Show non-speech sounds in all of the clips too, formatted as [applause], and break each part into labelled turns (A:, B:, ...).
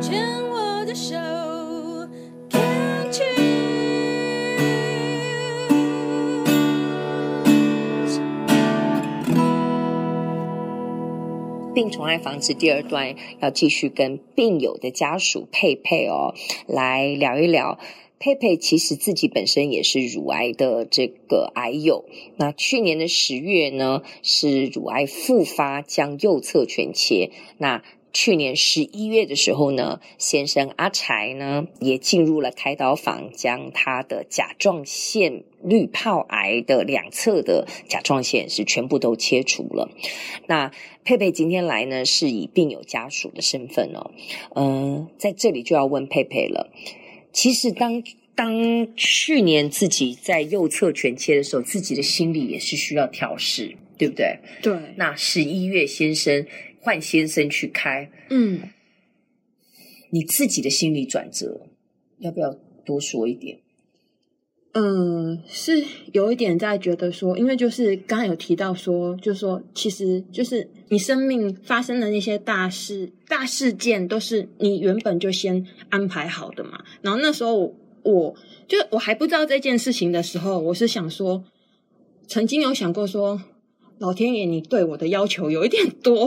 A: 牵我的手，Can't you？
B: 病虫害防治第二段要继续跟病友的家属佩佩哦来聊一聊。佩佩其实自己本身也是乳癌的这个癌友。那去年的十月呢，是乳癌复发，将右侧全切。那去年十一月的时候呢，先生阿柴呢也进入了开刀房，将他的甲状腺滤泡癌的两侧的甲状腺是全部都切除了。那佩佩今天来呢，是以病友家属的身份哦，嗯，在这里就要问佩佩了。其实当当去年自己在右侧全切的时候，自己的心理也是需要调试，对不对？
C: 对。
B: 那十一月先生。换先生去开，
C: 嗯，
B: 你自己的心理转折，要不要多说一点？
C: 嗯，是有一点在觉得说，因为就是刚刚有提到说，就是说，其实就是你生命发生的那些大事、大事件，都是你原本就先安排好的嘛。然后那时候我，我就我还不知道这件事情的时候，我是想说，曾经有想过说。老天爷，你对我的要求有一点多。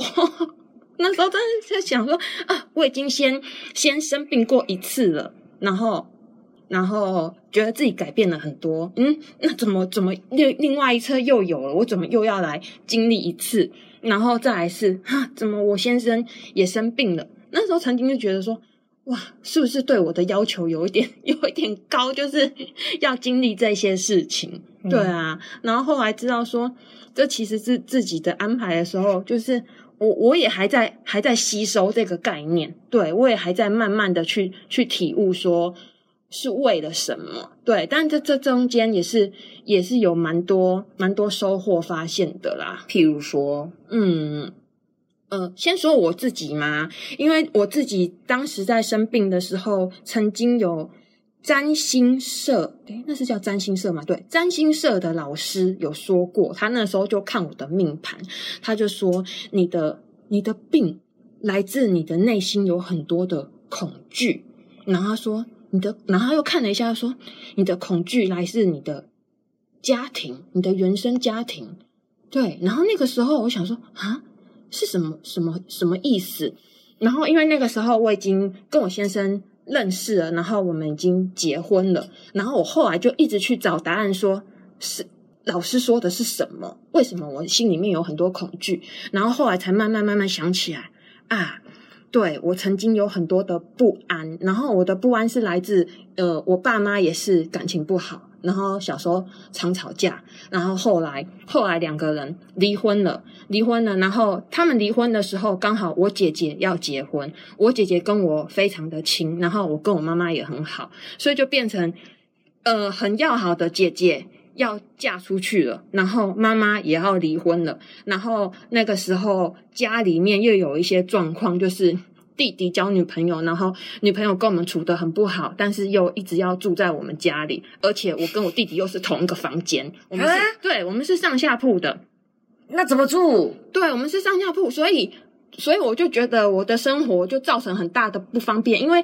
C: [laughs] 那时候真的在想说啊，我已经先先生病过一次了，然后然后觉得自己改变了很多。嗯，那怎么怎么另另外一侧又有了？我怎么又要来经历一次？然后再来是哈，怎么我先生也生病了？那时候曾经就觉得说，哇，是不是对我的要求有一点 [laughs] 有一点高？就是 [laughs] 要经历这些事情。嗯、对啊，然后后来知道说。这其实是自己的安排的时候，就是我我也还在还在吸收这个概念，对，我也还在慢慢的去去体悟，说是为了什么，对，但这这中间也是也是有蛮多蛮多收获发现的啦。
B: 譬如说，
C: 嗯呃，先说我自己嘛，因为我自己当时在生病的时候，曾经有。占星社，诶，那是叫占星社吗？对，占星社的老师有说过，他那时候就看我的命盘，他就说你的你的病来自你的内心有很多的恐惧，然后他说你的，然后他又看了一下，他说你的恐惧来自你的家庭，你的原生家庭，对，然后那个时候我想说啊，是什么什么什么意思？然后因为那个时候我已经跟我先生。认识了，然后我们已经结婚了，然后我后来就一直去找答案说，是老师说的是什么？为什么我心里面有很多恐惧？然后后来才慢慢慢慢想起来啊，对，我曾经有很多的不安，然后我的不安是来自呃，我爸妈也是感情不好。然后小时候常吵架，然后后来后来两个人离婚了，离婚了。然后他们离婚的时候，刚好我姐姐要结婚，我姐姐跟我非常的亲，然后我跟我妈妈也很好，所以就变成呃很要好的姐姐要嫁出去了，然后妈妈也要离婚了，然后那个时候家里面又有一些状况，就是。弟弟交女朋友，然后女朋友跟我们处的很不好，但是又一直要住在我们家里，而且我跟我弟弟又是同一个房间，我们是，对，我们是上下铺的，
B: 那怎么住？
C: 对，我们是上下铺，所以，所以我就觉得我的生活就造成很大的不方便，因为，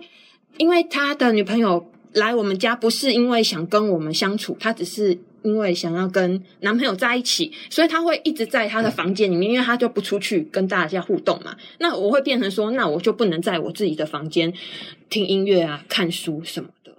C: 因为他的女朋友来我们家不是因为想跟我们相处，他只是。因为想要跟男朋友在一起，所以他会一直在他的房间里面，因为他就不出去跟大家互动嘛。那我会变成说，那我就不能在我自己的房间听音乐啊、看书什么的。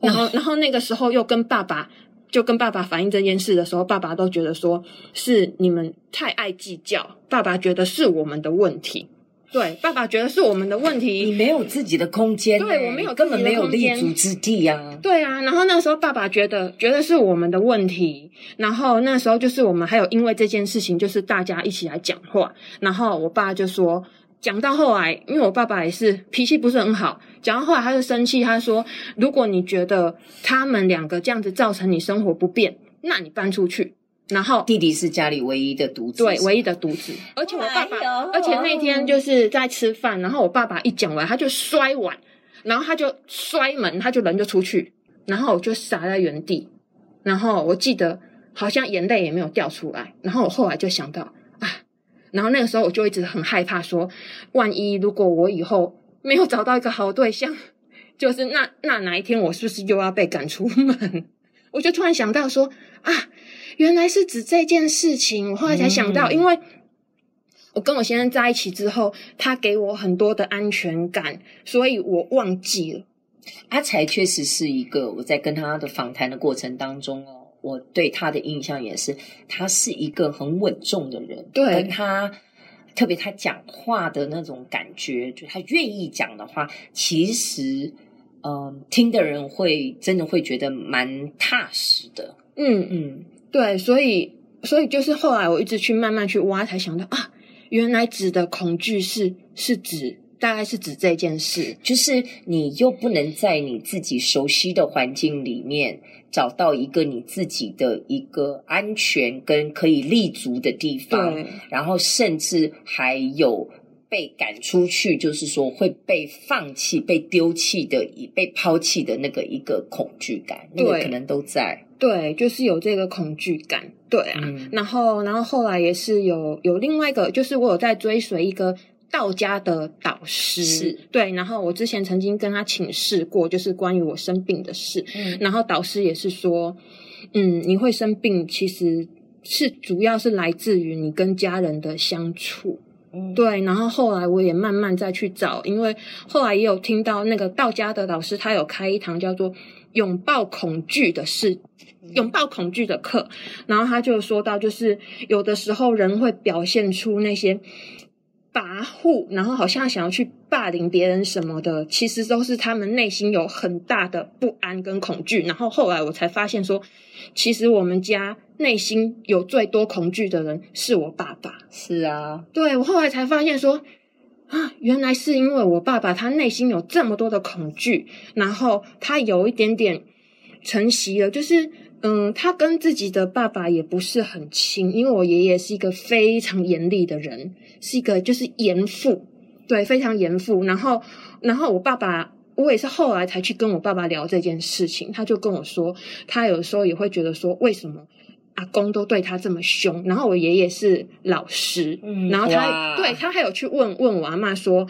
C: 然后，然后那个时候又跟爸爸，就跟爸爸反映这件事的时候，爸爸都觉得说是你们太爱计较，爸爸觉得是我们的问题。对，爸爸觉得是我们的问题，
B: 你没有自己的空间，
C: 对，我没有
B: 根本没有立足之地啊。
C: 对啊，然后那时候爸爸觉得觉得是我们的问题，然后那时候就是我们还有因为这件事情，就是大家一起来讲话，然后我爸就说，讲到后来，因为我爸爸也是脾气不是很好，讲到后来他就生气，他说，如果你觉得他们两个这样子造成你生活不便，那你搬出去。然后
B: 弟弟是家里唯一的独子，
C: 对，唯一的独子。而且我爸爸，而且那天就是在吃饭，然后我爸爸一讲完，他就摔碗，然后他就摔门，他就人就出去，然后我就傻在原地。然后我记得好像眼泪也没有掉出来。然后我后来就想到啊，然后那个时候我就一直很害怕说，说万一如果我以后没有找到一个好对象，就是那那哪一天我是不是又要被赶出门？我就突然想到说啊，原来是指这件事情。我后来才想到，嗯、因为我跟我先生在一起之后，他给我很多的安全感，所以我忘记了。
B: 阿才确实是一个我在跟他的访谈的过程当中哦，我对他的印象也是，他是一个很稳重的人。
C: 对，
B: 跟他特别他讲话的那种感觉，就他愿意讲的话，其实。嗯，听的人会真的会觉得蛮踏实的。
C: 嗯嗯，对，所以所以就是后来我一直去慢慢去挖，才想到啊，原来指的恐惧是是指大概是指这件事，
B: 就是你又不能在你自己熟悉的环境里面找到一个你自己的一个安全跟可以立足的地方，然后甚至还有。被赶出去，就是说会被放弃、被丢弃的、被抛弃的那个一个恐惧感，对那个可能都在。
C: 对，就是有这个恐惧感。对啊，嗯、然后，然后后来也是有有另外一个，就是我有在追随一个道家的导师。
B: 是
C: 对，然后我之前曾经跟他请示过，就是关于我生病的事。嗯，然后导师也是说，嗯，你会生病，其实是主要是来自于你跟家人的相处。嗯，对，然后后来我也慢慢再去找，因为后来也有听到那个道家的老师，他有开一堂叫做“拥抱恐惧”的事，拥抱恐惧的课，然后他就说到，就是有的时候人会表现出那些。跋扈，然后好像想要去霸凌别人什么的，其实都是他们内心有很大的不安跟恐惧。然后后来我才发现说，其实我们家内心有最多恐惧的人是我爸爸。
B: 是啊，
C: 对，我后来才发现说，啊，原来是因为我爸爸他内心有这么多的恐惧，然后他有一点点承袭了，就是。嗯，他跟自己的爸爸也不是很亲，因为我爷爷是一个非常严厉的人，是一个就是严父，对，非常严父。然后，然后我爸爸，我也是后来才去跟我爸爸聊这件事情，他就跟我说，他有时候也会觉得说，为什么阿公都对他这么凶？然后我爷爷是老师，嗯，然后他对他还有去问问我阿妈说，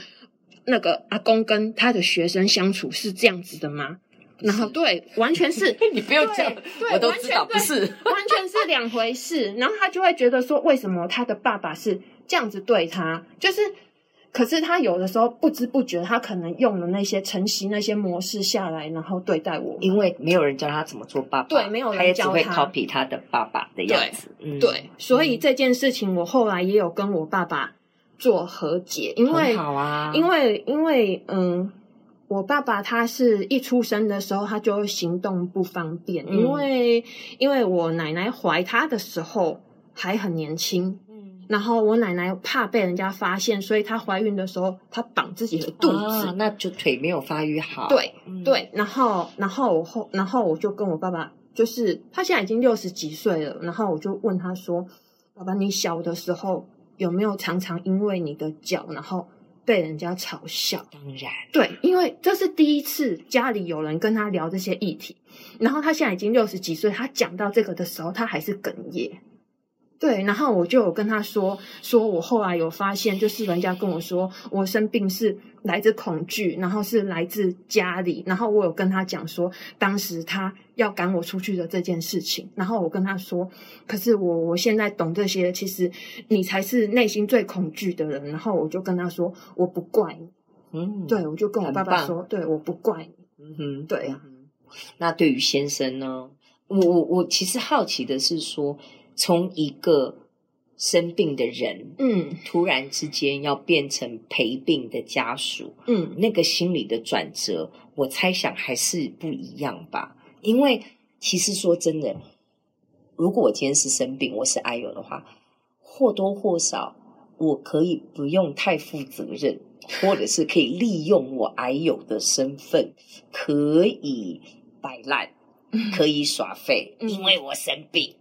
C: 那个阿公跟他的学生相处是这样子的吗？然后对，完全是 [laughs]
B: 你不用讲，我都知道不是，
C: 完全是两回事。然后他就会觉得说，为什么他的爸爸是这样子对他？就是，可是他有的时候不知不觉，他可能用了那些承袭那些模式下来，然后对待我。
B: 因为没有人教他怎么做爸爸，
C: 对，没有人教他，
B: 他也只会 copy 他的爸爸的样子。
C: 对，嗯、对，所以这件事情我后来也有跟我爸爸做和解，因为
B: 好啊，
C: 因为因为嗯。我爸爸他是一出生的时候他就行动不方便，嗯、因为因为我奶奶怀他的时候还很年轻，嗯，然后我奶奶怕被人家发现，所以她怀孕的时候她绑自己的肚子，
B: 啊、那就腿没有发育好，
C: 对、嗯、对，然后然后我后然后我就跟我爸爸，就是他现在已经六十几岁了，然后我就问他说：“爸爸，你小的时候有没有常常因为你的脚，然后？”被人家嘲笑，
B: 当然
C: 对，因为这是第一次家里有人跟他聊这些议题，然后他现在已经六十几岁，他讲到这个的时候，他还是哽咽。对，然后我就有跟他说，说我后来有发现，就是人家跟我说我生病是来自恐惧，然后是来自家里，然后我有跟他讲说，当时他要赶我出去的这件事情，然后我跟他说，可是我我现在懂这些，其实你才是内心最恐惧的人，然后我就跟他说，我不怪你，嗯，对，我就跟我爸爸说，对，我不怪你，嗯哼，对。啊，
B: 那对于先生呢，我我我其实好奇的是说。从一个生病的人，嗯，突然之间要变成陪病的家属，嗯，那个心理的转折，我猜想还是不一样吧。因为其实说真的，如果我今天是生病，我是癌友的话，或多或少我可以不用太负责任，或者是可以利用我癌友的身份，可以摆烂。可以耍废，因为我生病。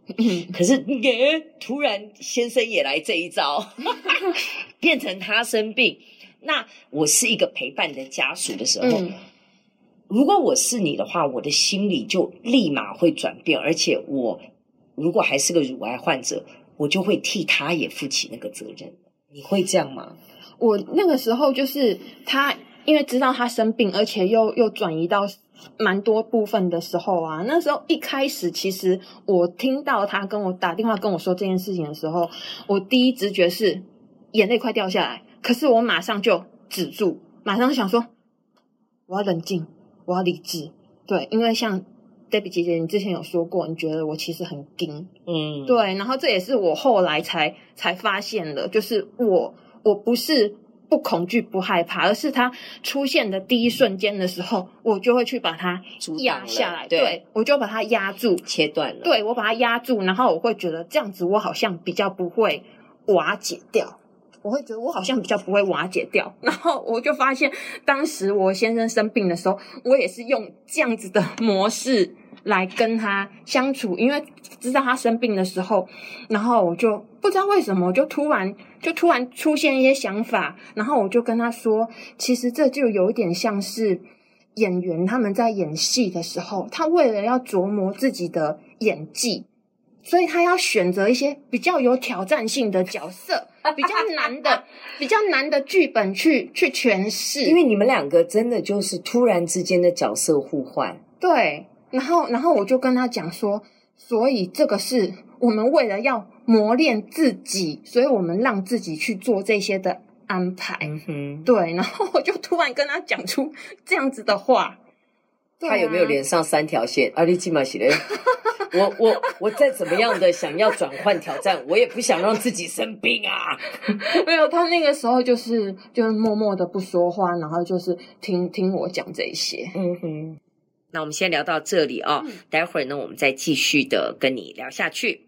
B: 可是，耶，突然先生也来这一招，[laughs] 变成他生病。那我是一个陪伴的家属的时候，嗯、如果我是你的话，我的心里就立马会转变。而且，我如果还是个乳癌患者，我就会替他也负起那个责任。你会这样吗？
C: 我那个时候就是他。因为知道他生病，而且又又转移到蛮多部分的时候啊，那时候一开始其实我听到他跟我打电话跟我说这件事情的时候，我第一直觉是眼泪快掉下来，可是我马上就止住，马上想说我要冷静，我要理智，对，因为像 Debbie 姐姐，你之前有说过，你觉得我其实很惊，嗯，对，然后这也是我后来才才发现的，就是我我不是。不恐惧，不害怕，而是它出现的第一瞬间的时候，我就会去把它压下来。对，对，我就把它压住，
B: 切断了。
C: 对，我把它压住，然后我会觉得这样子，我好像比较不会瓦解掉。我会觉得我好像比较不会瓦解掉。[laughs] 然后我就发现，当时我先生生病的时候，我也是用这样子的模式。来跟他相处，因为知道他生病的时候，然后我就不知道为什么，我就突然就突然出现一些想法，然后我就跟他说，其实这就有点像是演员他们在演戏的时候，他为了要琢磨自己的演技，所以他要选择一些比较有挑战性的角色，比较难的、[laughs] 比较难的剧本去去诠释。
B: 因为你们两个真的就是突然之间的角色互换，
C: 对。然后，然后我就跟他讲说，所以这个是我们为了要磨练自己，所以我们让自己去做这些的安排。嗯哼，对。然后我就突然跟他讲出这样子的话，
B: 他有没有连上三条线？阿里基马西嘞，我我我再怎么样的想要转换挑战，我也不想让自己生病啊。
C: 没有，他那个时候就是就是默默的不说话，然后就是听听我讲这些。嗯哼。
B: 那我们先聊到这里哦，嗯、待会儿呢，我们再继续的跟你聊下去。